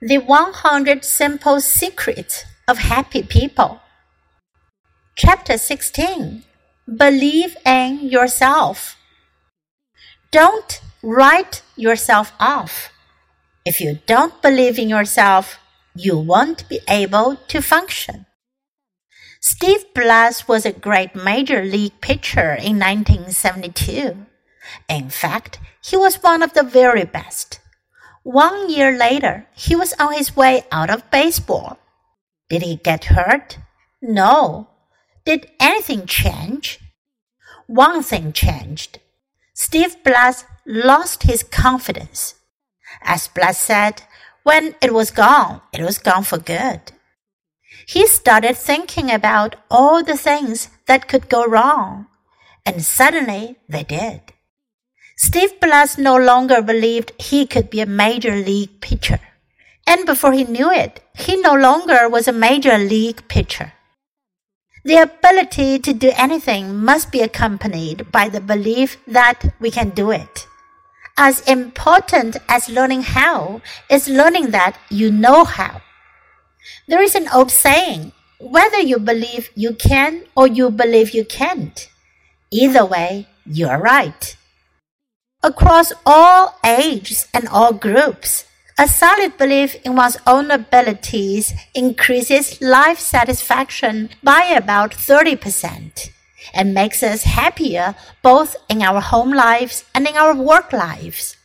The 100 Simple Secrets of Happy People. Chapter 16 Believe in Yourself. Don't write yourself off. If you don't believe in yourself, you won't be able to function. Steve Blass was a great major league pitcher in 1972. In fact, he was one of the very best. One year later, he was on his way out of baseball. Did he get hurt? No. Did anything change? One thing changed. Steve Blass lost his confidence. As Blass said, when it was gone, it was gone for good. He started thinking about all the things that could go wrong, and suddenly they did. Steve Blass no longer believed he could be a major league pitcher. And before he knew it, he no longer was a major league pitcher. The ability to do anything must be accompanied by the belief that we can do it. As important as learning how is learning that you know how. There is an old saying, whether you believe you can or you believe you can't, either way, you're right. Across all ages and all groups, a solid belief in one's own abilities increases life satisfaction by about 30% and makes us happier both in our home lives and in our work lives.